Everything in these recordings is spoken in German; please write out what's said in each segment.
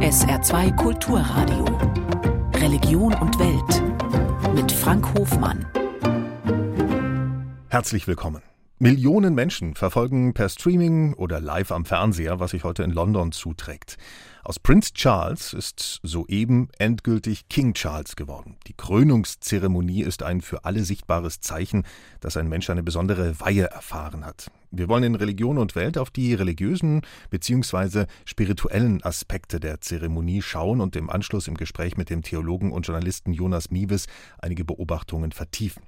SR2 Kulturradio. Religion und Welt. Mit Frank Hofmann. Herzlich willkommen. Millionen Menschen verfolgen per Streaming oder live am Fernseher, was sich heute in London zuträgt. Aus Prince Charles ist soeben endgültig King Charles geworden. Die Krönungszeremonie ist ein für alle sichtbares Zeichen, dass ein Mensch eine besondere Weihe erfahren hat. Wir wollen in Religion und Welt auf die religiösen bzw. spirituellen Aspekte der Zeremonie schauen und im Anschluss im Gespräch mit dem Theologen und Journalisten Jonas Miewes einige Beobachtungen vertiefen.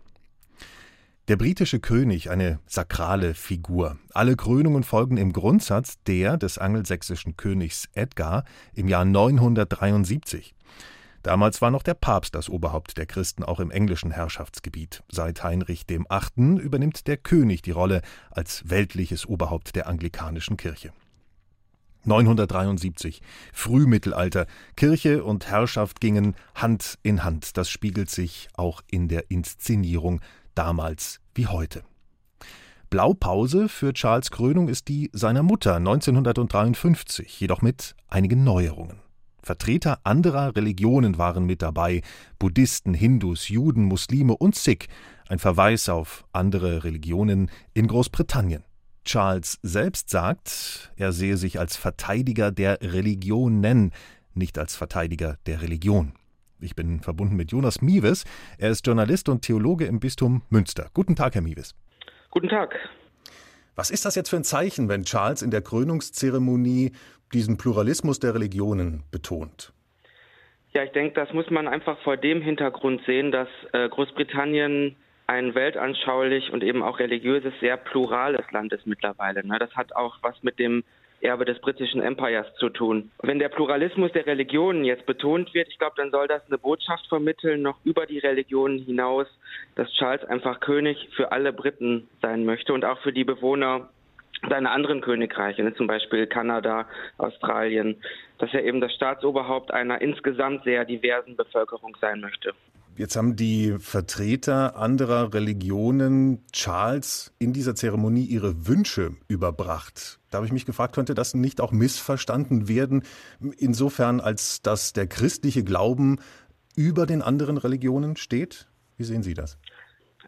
Der britische König eine sakrale Figur. Alle Krönungen folgen im Grundsatz der des angelsächsischen Königs Edgar im Jahr 973. Damals war noch der Papst das Oberhaupt der Christen auch im englischen Herrschaftsgebiet. Seit Heinrich VIII. übernimmt der König die Rolle als weltliches Oberhaupt der anglikanischen Kirche. 973, Frühmittelalter. Kirche und Herrschaft gingen Hand in Hand. Das spiegelt sich auch in der Inszenierung damals wie heute. Blaupause für Charles Krönung ist die seiner Mutter 1953, jedoch mit einigen Neuerungen. Vertreter anderer Religionen waren mit dabei, Buddhisten, Hindus, Juden, Muslime und Sikh, ein Verweis auf andere Religionen in Großbritannien. Charles selbst sagt, er sehe sich als Verteidiger der Religionen, nicht als Verteidiger der Religion. Ich bin verbunden mit Jonas Miewes. Er ist Journalist und Theologe im Bistum Münster. Guten Tag, Herr Miewes. Guten Tag. Was ist das jetzt für ein Zeichen, wenn Charles in der Krönungszeremonie diesen Pluralismus der Religionen betont? Ja, ich denke, das muss man einfach vor dem Hintergrund sehen, dass äh, Großbritannien ein weltanschaulich und eben auch religiöses, sehr plurales Land ist mittlerweile. Ne? Das hat auch was mit dem Erbe des britischen Empires zu tun. Wenn der Pluralismus der Religionen jetzt betont wird, ich glaube, dann soll das eine Botschaft vermitteln, noch über die Religionen hinaus, dass Charles einfach König für alle Briten sein möchte und auch für die Bewohner seiner anderen Königreiche, ne, zum Beispiel Kanada, Australien, dass er eben das Staatsoberhaupt einer insgesamt sehr diversen Bevölkerung sein möchte. Jetzt haben die Vertreter anderer Religionen Charles in dieser Zeremonie ihre Wünsche überbracht. Da habe ich mich gefragt, könnte das nicht auch missverstanden werden, insofern als dass der christliche Glauben über den anderen Religionen steht? Wie sehen Sie das?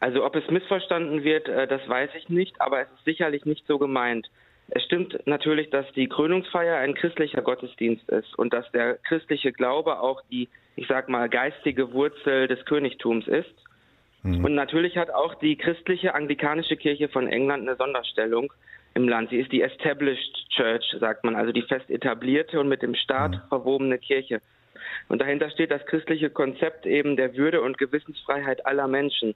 Also ob es missverstanden wird, äh, das weiß ich nicht, aber es ist sicherlich nicht so gemeint. Es stimmt natürlich, dass die Krönungsfeier ein christlicher Gottesdienst ist und dass der christliche Glaube auch die, ich sag mal, geistige Wurzel des Königtums ist. Mhm. Und natürlich hat auch die christliche anglikanische Kirche von England eine Sonderstellung im Land. Sie ist die Established Church, sagt man, also die fest etablierte und mit dem Staat mhm. verwobene Kirche. Und dahinter steht das christliche Konzept eben der Würde und Gewissensfreiheit aller Menschen.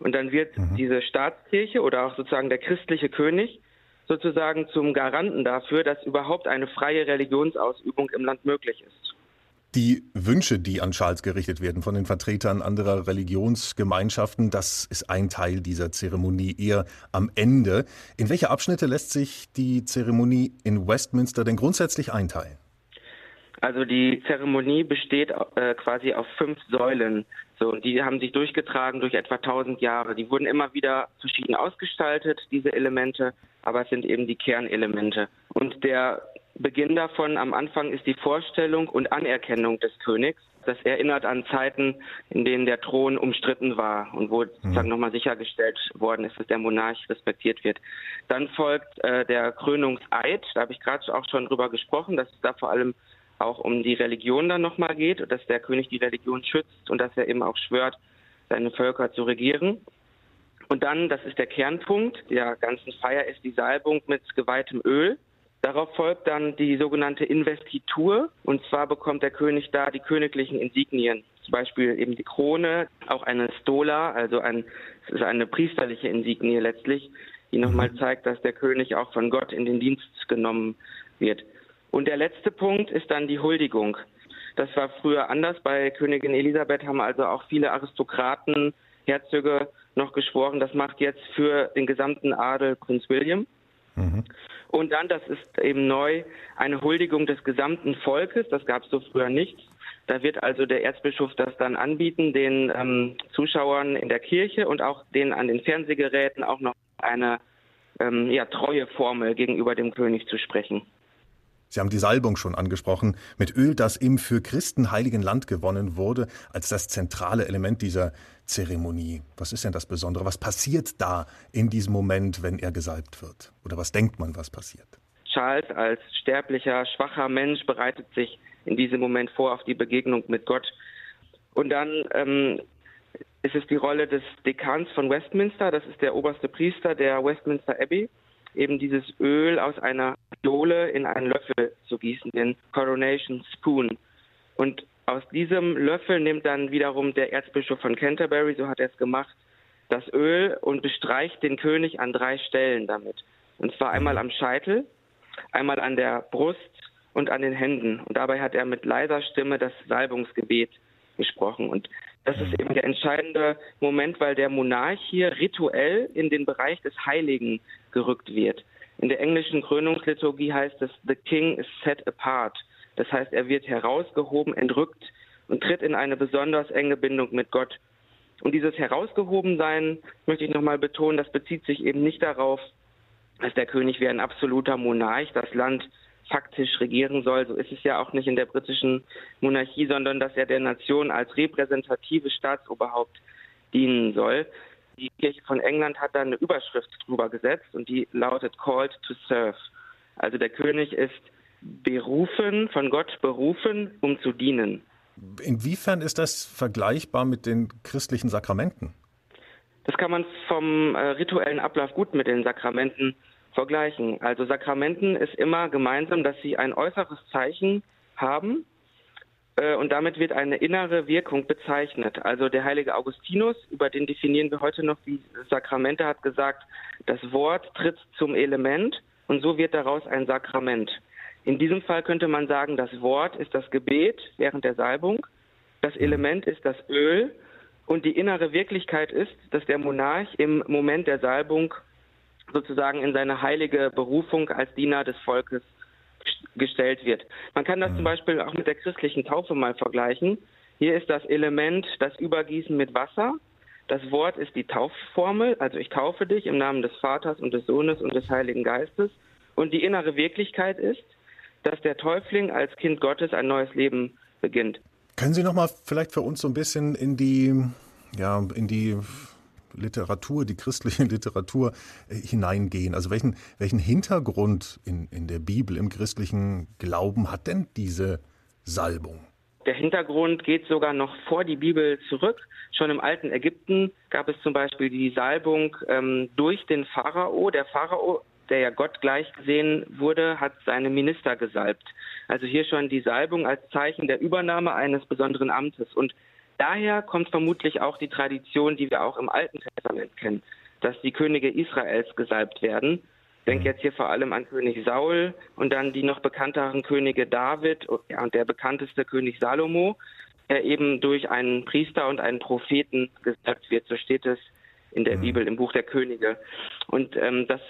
Und dann wird mhm. diese Staatskirche oder auch sozusagen der christliche König sozusagen zum Garanten dafür, dass überhaupt eine freie Religionsausübung im Land möglich ist. Die Wünsche, die an Charles gerichtet werden von den Vertretern anderer Religionsgemeinschaften, das ist ein Teil dieser Zeremonie eher am Ende. In welche Abschnitte lässt sich die Zeremonie in Westminster denn grundsätzlich einteilen? Also die Zeremonie besteht äh, quasi auf fünf Säulen. So, und die haben sich durchgetragen durch etwa 1000 Jahre. Die wurden immer wieder verschieden ausgestaltet, diese Elemente, aber es sind eben die Kernelemente. Und der Beginn davon am Anfang ist die Vorstellung und Anerkennung des Königs. Das erinnert an Zeiten, in denen der Thron umstritten war und wo sozusagen mhm. nochmal sichergestellt worden ist, dass der Monarch respektiert wird. Dann folgt äh, der Krönungseid. Da habe ich gerade auch schon drüber gesprochen, dass es da vor allem auch um die Religion dann nochmal geht, dass der König die Religion schützt und dass er eben auch schwört, seine Völker zu regieren. Und dann, das ist der Kernpunkt der ganzen Feier, ist die Salbung mit geweihtem Öl. Darauf folgt dann die sogenannte Investitur. Und zwar bekommt der König da die königlichen Insignien. Zum Beispiel eben die Krone, auch eine Stola, also ein, es ist eine priesterliche Insignie letztlich, die nochmal mhm. zeigt, dass der König auch von Gott in den Dienst genommen wird. Und der letzte Punkt ist dann die Huldigung. Das war früher anders. Bei Königin Elisabeth haben also auch viele Aristokraten, Herzöge noch geschworen. Das macht jetzt für den gesamten Adel Prinz William. Mhm. Und dann, das ist eben neu, eine Huldigung des gesamten Volkes. Das gab es so früher nicht. Da wird also der Erzbischof das dann anbieten, den ähm, Zuschauern in der Kirche und auch denen an den Fernsehgeräten auch noch eine ähm, ja, treue Formel gegenüber dem König zu sprechen. Sie haben die Salbung schon angesprochen, mit Öl, das im für Christen heiligen Land gewonnen wurde, als das zentrale Element dieser Zeremonie. Was ist denn das Besondere? Was passiert da in diesem Moment, wenn er gesalbt wird? Oder was denkt man, was passiert? Charles als sterblicher, schwacher Mensch bereitet sich in diesem Moment vor auf die Begegnung mit Gott. Und dann ähm, ist es die Rolle des Dekans von Westminster, das ist der oberste Priester der Westminster Abbey, eben dieses Öl aus einer Dole in einen Löffel zu gießen, den Coronation Spoon. Und aus diesem Löffel nimmt dann wiederum der Erzbischof von Canterbury, so hat er es gemacht, das Öl und bestreicht den König an drei Stellen damit. Und zwar einmal am Scheitel, einmal an der Brust und an den Händen. Und dabei hat er mit leiser Stimme das Salbungsgebet gesprochen. Und das ist eben der entscheidende Moment, weil der Monarch hier rituell in den Bereich des Heiligen gerückt wird. In der englischen Krönungsliturgie heißt es, The King is set apart. Das heißt, er wird herausgehoben, entrückt und tritt in eine besonders enge Bindung mit Gott. Und dieses Herausgehobensein, möchte ich nochmal betonen, das bezieht sich eben nicht darauf, dass der König wie ein absoluter Monarch das Land faktisch regieren soll. So ist es ja auch nicht in der britischen Monarchie, sondern dass er der Nation als repräsentative Staatsoberhaupt dienen soll. Die Kirche von England hat da eine Überschrift drüber gesetzt und die lautet Called to Serve. Also der König ist berufen, von Gott berufen, um zu dienen. Inwiefern ist das vergleichbar mit den christlichen Sakramenten? Das kann man vom äh, rituellen Ablauf gut mit den Sakramenten vergleichen. Also Sakramenten ist immer gemeinsam, dass sie ein äußeres Zeichen haben und damit wird eine innere Wirkung bezeichnet. Also der heilige Augustinus, über den definieren wir heute noch wie Sakramente, hat gesagt, das Wort tritt zum Element und so wird daraus ein Sakrament. In diesem Fall könnte man sagen, das Wort ist das Gebet während der Salbung, das Element ist das Öl und die innere Wirklichkeit ist, dass der Monarch im Moment der Salbung sozusagen in seine heilige Berufung als Diener des Volkes gestellt wird. Man kann das zum mhm. Beispiel auch mit der christlichen Taufe mal vergleichen. Hier ist das Element das Übergießen mit Wasser. Das Wort ist die Taufformel, also ich taufe dich im Namen des Vaters und des Sohnes und des Heiligen Geistes. Und die innere Wirklichkeit ist, dass der Täufling als Kind Gottes ein neues Leben beginnt. Können Sie noch mal vielleicht für uns so ein bisschen in die ja in die Literatur, die christliche Literatur äh, hineingehen? Also welchen, welchen Hintergrund in, in der Bibel, im christlichen Glauben hat denn diese Salbung? Der Hintergrund geht sogar noch vor die Bibel zurück. Schon im alten Ägypten gab es zum Beispiel die Salbung ähm, durch den Pharao. Der Pharao, der ja Gott gleich gesehen wurde, hat seine Minister gesalbt. Also hier schon die Salbung als Zeichen der Übernahme eines besonderen Amtes. Und Daher kommt vermutlich auch die Tradition, die wir auch im Alten Testament kennen, dass die Könige Israels gesalbt werden. Ich denke mhm. jetzt hier vor allem an König Saul und dann die noch bekannteren Könige David und der bekannteste König Salomo, der eben durch einen Priester und einen Propheten gesalbt wird. So steht es in der mhm. Bibel, im Buch der Könige. Und ähm, das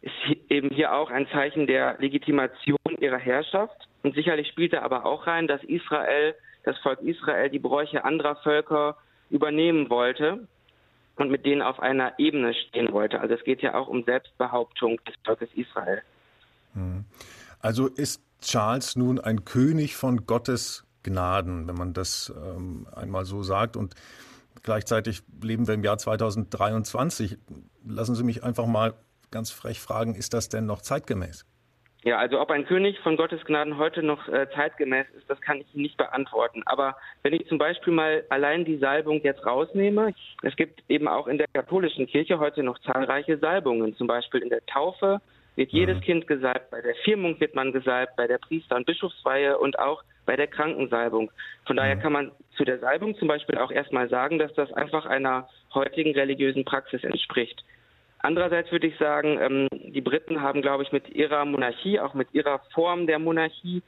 ist eben hier auch ein Zeichen der Legitimation ihrer Herrschaft. Und sicherlich spielt da aber auch rein, dass Israel das Volk Israel die Bräuche anderer Völker übernehmen wollte und mit denen auf einer Ebene stehen wollte. Also es geht ja auch um Selbstbehauptung des Volkes Israel. Hm. Also ist Charles nun ein König von Gottes Gnaden, wenn man das ähm, einmal so sagt. Und gleichzeitig leben wir im Jahr 2023. Lassen Sie mich einfach mal ganz frech fragen, ist das denn noch zeitgemäß? Ja, also ob ein König von Gottes Gnaden heute noch äh, zeitgemäß ist, das kann ich nicht beantworten. Aber wenn ich zum Beispiel mal allein die Salbung jetzt rausnehme, es gibt eben auch in der katholischen Kirche heute noch zahlreiche Salbungen. Zum Beispiel in der Taufe wird mhm. jedes Kind gesalbt, bei der Firmung wird man gesalbt, bei der Priester- und Bischofsweihe und auch bei der Krankensalbung. Von daher mhm. kann man zu der Salbung zum Beispiel auch erstmal sagen, dass das einfach einer heutigen religiösen Praxis entspricht. Andererseits würde ich sagen, ähm, die Briten haben, glaube ich, mit ihrer Monarchie, auch mit ihrer Form der Monarchie,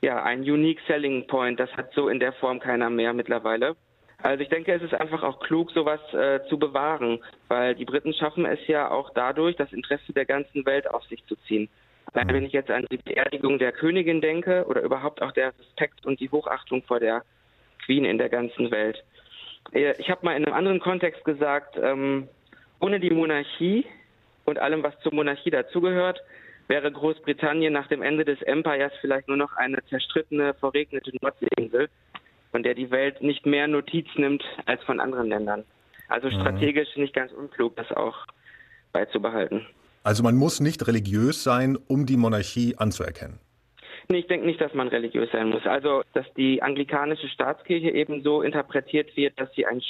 ja, einen unique selling point. Das hat so in der Form keiner mehr mittlerweile. Also ich denke, es ist einfach auch klug, sowas äh, zu bewahren, weil die Briten schaffen es ja auch dadurch, das Interesse der ganzen Welt auf sich zu ziehen. Allein wenn ich jetzt an die Beerdigung der Königin denke oder überhaupt auch der Respekt und die Hochachtung vor der Queen in der ganzen Welt. Äh, ich habe mal in einem anderen Kontext gesagt, ähm, ohne die Monarchie und allem, was zur Monarchie dazugehört, wäre Großbritannien nach dem Ende des Empires vielleicht nur noch eine zerstrittene, verregnete Nordseeinsel, von der die Welt nicht mehr Notiz nimmt als von anderen Ländern. Also mhm. strategisch nicht ganz unklug, das auch beizubehalten. Also man muss nicht religiös sein, um die Monarchie anzuerkennen. Nee, ich denke nicht, dass man religiös sein muss. Also, dass die anglikanische Staatskirche eben so interpretiert wird, dass sie ein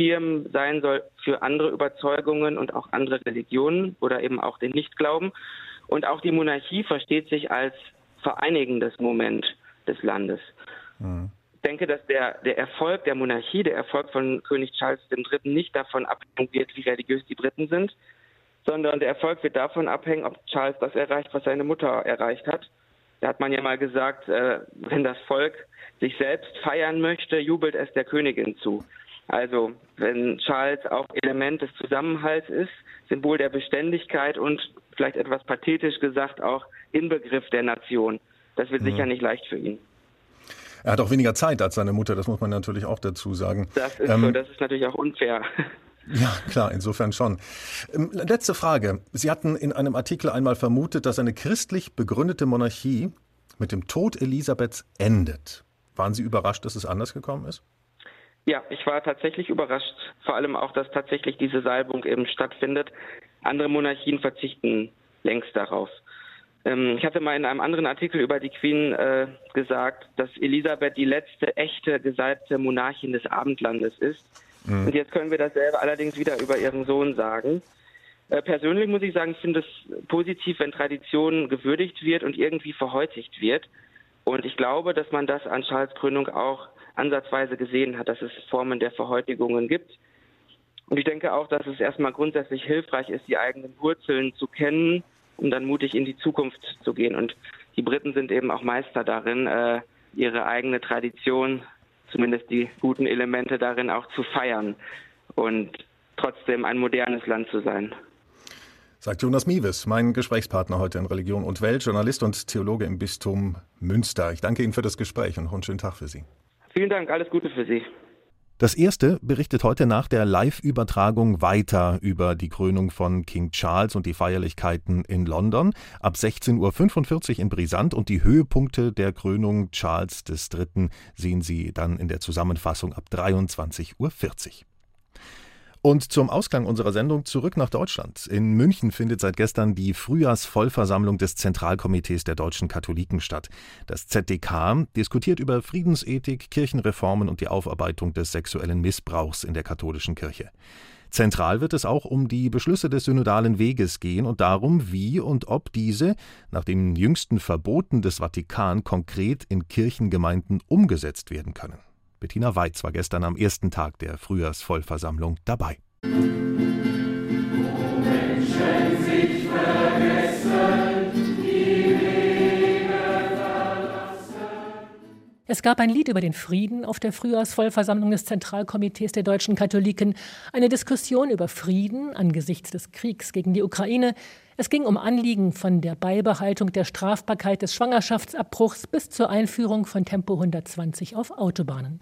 Schutzschirm sein soll für andere Überzeugungen und auch andere Religionen oder eben auch den Nichtglauben. Und auch die Monarchie versteht sich als vereinigendes Moment des Landes. Mhm. Ich denke, dass der, der Erfolg der Monarchie, der Erfolg von König Charles III. nicht davon abhängen wird, wie religiös die Briten sind, sondern der Erfolg wird davon abhängen, ob Charles das erreicht, was seine Mutter erreicht hat. Da hat man ja mal gesagt, äh, wenn das Volk sich selbst feiern möchte, jubelt es der Königin zu. Also wenn Charles auch Element des Zusammenhalts ist, Symbol der Beständigkeit und vielleicht etwas pathetisch gesagt auch Inbegriff der Nation. Das wird mhm. sicher nicht leicht für ihn. Er hat auch weniger Zeit als seine Mutter, das muss man natürlich auch dazu sagen. Das ist ähm, so, das ist natürlich auch unfair. Ja, klar, insofern schon. Ähm, letzte Frage. Sie hatten in einem Artikel einmal vermutet, dass eine christlich begründete Monarchie mit dem Tod Elisabeths endet. Waren Sie überrascht, dass es anders gekommen ist? Ja, ich war tatsächlich überrascht. Vor allem auch, dass tatsächlich diese Salbung eben stattfindet. Andere Monarchien verzichten längst darauf. Ähm, ich hatte mal in einem anderen Artikel über die Queen äh, gesagt, dass Elisabeth die letzte echte gesalbte Monarchin des Abendlandes ist. Mhm. Und jetzt können wir dasselbe allerdings wieder über ihren Sohn sagen. Äh, persönlich muss ich sagen, ich finde es positiv, wenn Tradition gewürdigt wird und irgendwie verhäutigt wird. Und ich glaube, dass man das an Charles Krönung auch ansatzweise gesehen hat, dass es Formen der Verhäutigungen gibt. Und ich denke auch, dass es erstmal grundsätzlich hilfreich ist, die eigenen Wurzeln zu kennen, um dann mutig in die Zukunft zu gehen. Und die Briten sind eben auch Meister darin, äh, ihre eigene Tradition zumindest die guten Elemente darin auch zu feiern und trotzdem ein modernes Land zu sein. Sagt Jonas Miewes, mein Gesprächspartner heute in Religion und Welt, Journalist und Theologe im Bistum Münster. Ich danke Ihnen für das Gespräch und einen schönen Tag für Sie. Vielen Dank, alles Gute für Sie. Das erste berichtet heute nach der Live-Übertragung weiter über die Krönung von King Charles und die Feierlichkeiten in London. Ab 16.45 Uhr in Brisant und die Höhepunkte der Krönung Charles III. sehen Sie dann in der Zusammenfassung ab 23.40 Uhr. Und zum Ausklang unserer Sendung zurück nach Deutschland. In München findet seit gestern die Frühjahrsvollversammlung des Zentralkomitees der deutschen Katholiken statt. Das ZDK diskutiert über Friedensethik, Kirchenreformen und die Aufarbeitung des sexuellen Missbrauchs in der katholischen Kirche. Zentral wird es auch um die Beschlüsse des synodalen Weges gehen und darum, wie und ob diese nach den jüngsten Verboten des Vatikan konkret in Kirchengemeinden umgesetzt werden können. Bettina Weitz war gestern am ersten Tag der Frühjahrsvollversammlung dabei. Es gab ein Lied über den Frieden auf der Frühjahrsvollversammlung des Zentralkomitees der deutschen Katholiken, eine Diskussion über Frieden angesichts des Kriegs gegen die Ukraine, es ging um Anliegen von der Beibehaltung der Strafbarkeit des Schwangerschaftsabbruchs bis zur Einführung von Tempo 120 auf Autobahnen.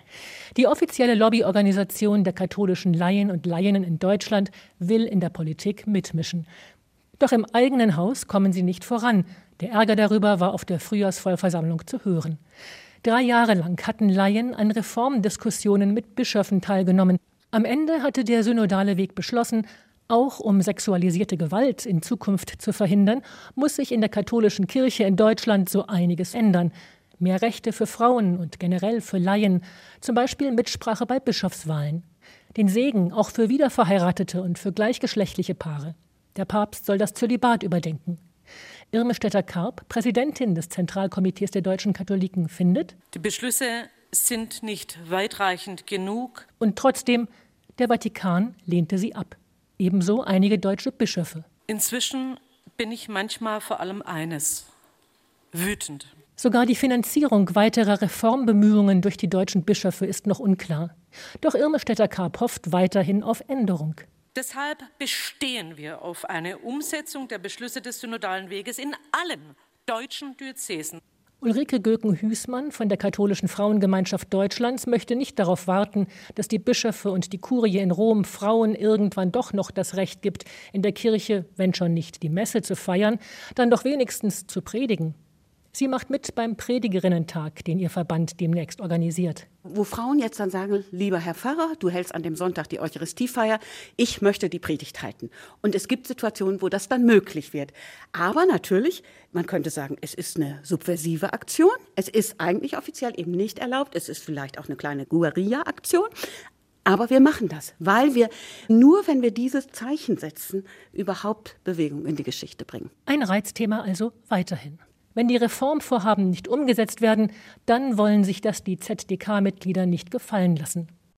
Die offizielle Lobbyorganisation der katholischen Laien und Laienen in Deutschland will in der Politik mitmischen. Doch im eigenen Haus kommen sie nicht voran. Der Ärger darüber war auf der Frühjahrsvollversammlung zu hören. Drei Jahre lang hatten Laien an Reformdiskussionen mit Bischöfen teilgenommen. Am Ende hatte der synodale Weg beschlossen, auch um sexualisierte Gewalt in Zukunft zu verhindern, muss sich in der katholischen Kirche in Deutschland so einiges ändern. Mehr Rechte für Frauen und generell für Laien, zum Beispiel Mitsprache bei Bischofswahlen. Den Segen auch für wiederverheiratete und für gleichgeschlechtliche Paare. Der Papst soll das Zölibat überdenken. Irme Stetter-Karp, Präsidentin des Zentralkomitees der deutschen Katholiken, findet, die Beschlüsse sind nicht weitreichend genug. Und trotzdem, der Vatikan lehnte sie ab ebenso einige deutsche Bischöfe. Inzwischen bin ich manchmal vor allem eines wütend. Sogar die Finanzierung weiterer Reformbemühungen durch die deutschen Bischöfe ist noch unklar. Doch Irmestetter-Karp hofft weiterhin auf Änderung. Deshalb bestehen wir auf eine Umsetzung der Beschlüsse des synodalen Weges in allen deutschen Diözesen. Ulrike Göken-Hüßmann von der Katholischen Frauengemeinschaft Deutschlands möchte nicht darauf warten, dass die Bischöfe und die Kurie in Rom Frauen irgendwann doch noch das Recht gibt, in der Kirche, wenn schon nicht die Messe zu feiern, dann doch wenigstens zu predigen. Sie macht mit beim Predigerinnentag, den ihr Verband demnächst organisiert. Wo Frauen jetzt dann sagen, lieber Herr Pfarrer, du hältst an dem Sonntag die Eucharistiefeier, ich möchte die Predigt halten. Und es gibt Situationen, wo das dann möglich wird. Aber natürlich, man könnte sagen, es ist eine subversive Aktion. Es ist eigentlich offiziell eben nicht erlaubt. Es ist vielleicht auch eine kleine Guerilla-Aktion. Aber wir machen das, weil wir nur, wenn wir dieses Zeichen setzen, überhaupt Bewegung in die Geschichte bringen. Ein Reizthema also weiterhin. Wenn die Reformvorhaben nicht umgesetzt werden, dann wollen sich das die ZDK-Mitglieder nicht gefallen lassen.